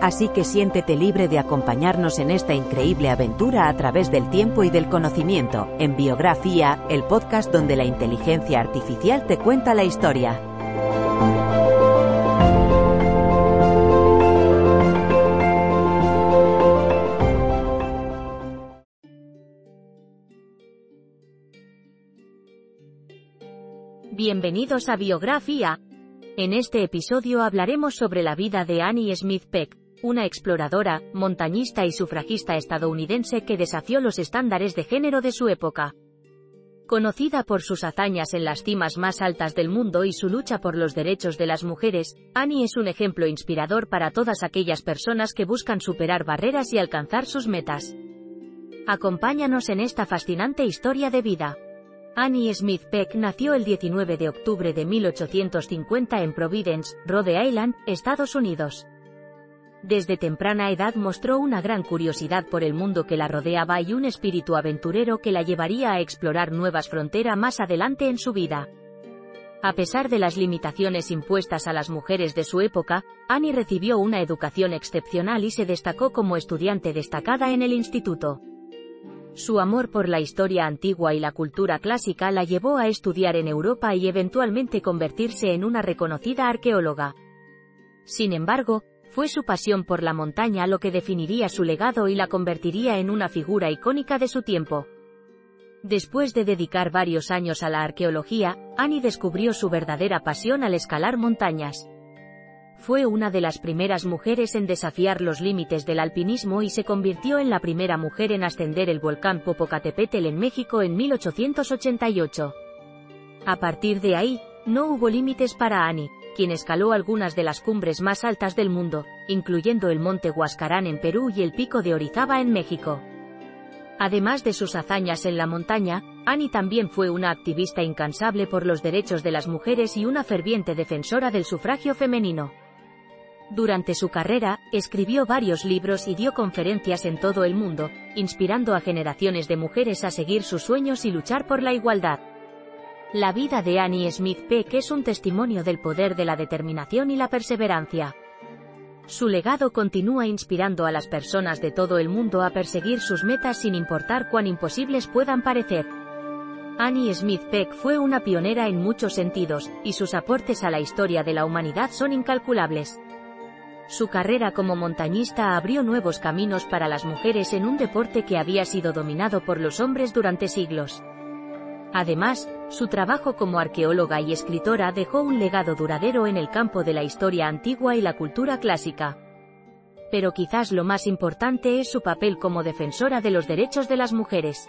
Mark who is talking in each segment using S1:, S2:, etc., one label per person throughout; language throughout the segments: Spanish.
S1: Así que siéntete libre de acompañarnos en esta increíble aventura a través del tiempo y del conocimiento, en Biografía, el podcast donde la inteligencia artificial te cuenta la historia.
S2: Bienvenidos a Biografía. En este episodio hablaremos sobre la vida de Annie Smith Peck, una exploradora, montañista y sufragista estadounidense que desafió los estándares de género de su época. Conocida por sus hazañas en las cimas más altas del mundo y su lucha por los derechos de las mujeres, Annie es un ejemplo inspirador para todas aquellas personas que buscan superar barreras y alcanzar sus metas. Acompáñanos en esta fascinante historia de vida. Annie Smith Peck nació el 19 de octubre de 1850 en Providence, Rhode Island, Estados Unidos. Desde temprana edad mostró una gran curiosidad por el mundo que la rodeaba y un espíritu aventurero que la llevaría a explorar nuevas fronteras más adelante en su vida. A pesar de las limitaciones impuestas a las mujeres de su época, Annie recibió una educación excepcional y se destacó como estudiante destacada en el instituto. Su amor por la historia antigua y la cultura clásica la llevó a estudiar en Europa y eventualmente convertirse en una reconocida arqueóloga. Sin embargo, fue su pasión por la montaña lo que definiría su legado y la convertiría en una figura icónica de su tiempo. Después de dedicar varios años a la arqueología, Annie descubrió su verdadera pasión al escalar montañas. Fue una de las primeras mujeres en desafiar los límites del alpinismo y se convirtió en la primera mujer en ascender el volcán Popocatépetl en México en 1888. A partir de ahí, no hubo límites para Annie, quien escaló algunas de las cumbres más altas del mundo, incluyendo el monte Huascarán en Perú y el pico de Orizaba en México. Además de sus hazañas en la montaña, Annie también fue una activista incansable por los derechos de las mujeres y una ferviente defensora del sufragio femenino. Durante su carrera, escribió varios libros y dio conferencias en todo el mundo, inspirando a generaciones de mujeres a seguir sus sueños y luchar por la igualdad. La vida de Annie Smith Peck es un testimonio del poder de la determinación y la perseverancia. Su legado continúa inspirando a las personas de todo el mundo a perseguir sus metas sin importar cuán imposibles puedan parecer. Annie Smith Peck fue una pionera en muchos sentidos, y sus aportes a la historia de la humanidad son incalculables. Su carrera como montañista abrió nuevos caminos para las mujeres en un deporte que había sido dominado por los hombres durante siglos. Además, su trabajo como arqueóloga y escritora dejó un legado duradero en el campo de la historia antigua y la cultura clásica. Pero quizás lo más importante es su papel como defensora de los derechos de las mujeres.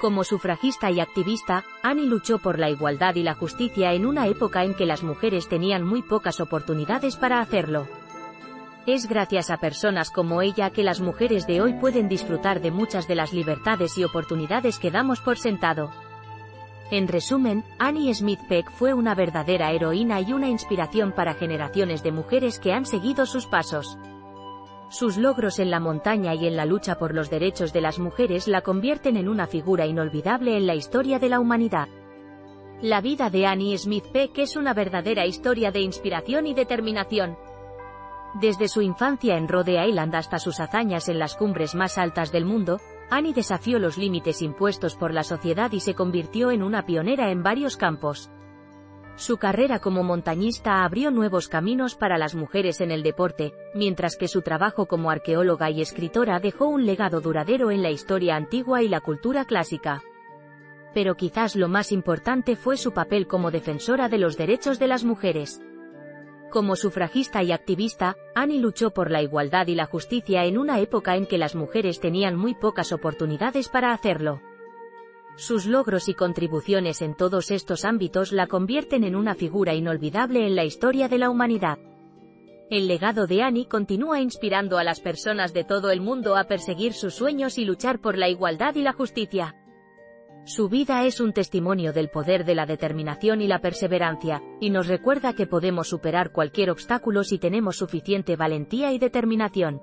S2: Como sufragista y activista, Annie luchó por la igualdad y la justicia en una época en que las mujeres tenían muy pocas oportunidades para hacerlo. Es gracias a personas como ella que las mujeres de hoy pueden disfrutar de muchas de las libertades y oportunidades que damos por sentado. En resumen, Annie Smith Peck fue una verdadera heroína y una inspiración para generaciones de mujeres que han seguido sus pasos. Sus logros en la montaña y en la lucha por los derechos de las mujeres la convierten en una figura inolvidable en la historia de la humanidad. La vida de Annie Smith Peck es una verdadera historia de inspiración y determinación. Desde su infancia en Rhode Island hasta sus hazañas en las cumbres más altas del mundo, Annie desafió los límites impuestos por la sociedad y se convirtió en una pionera en varios campos. Su carrera como montañista abrió nuevos caminos para las mujeres en el deporte, mientras que su trabajo como arqueóloga y escritora dejó un legado duradero en la historia antigua y la cultura clásica. Pero quizás lo más importante fue su papel como defensora de los derechos de las mujeres. Como sufragista y activista, Annie luchó por la igualdad y la justicia en una época en que las mujeres tenían muy pocas oportunidades para hacerlo. Sus logros y contribuciones en todos estos ámbitos la convierten en una figura inolvidable en la historia de la humanidad. El legado de Annie continúa inspirando a las personas de todo el mundo a perseguir sus sueños y luchar por la igualdad y la justicia. Su vida es un testimonio del poder de la determinación y la perseverancia, y nos recuerda que podemos superar cualquier obstáculo si tenemos suficiente valentía y determinación.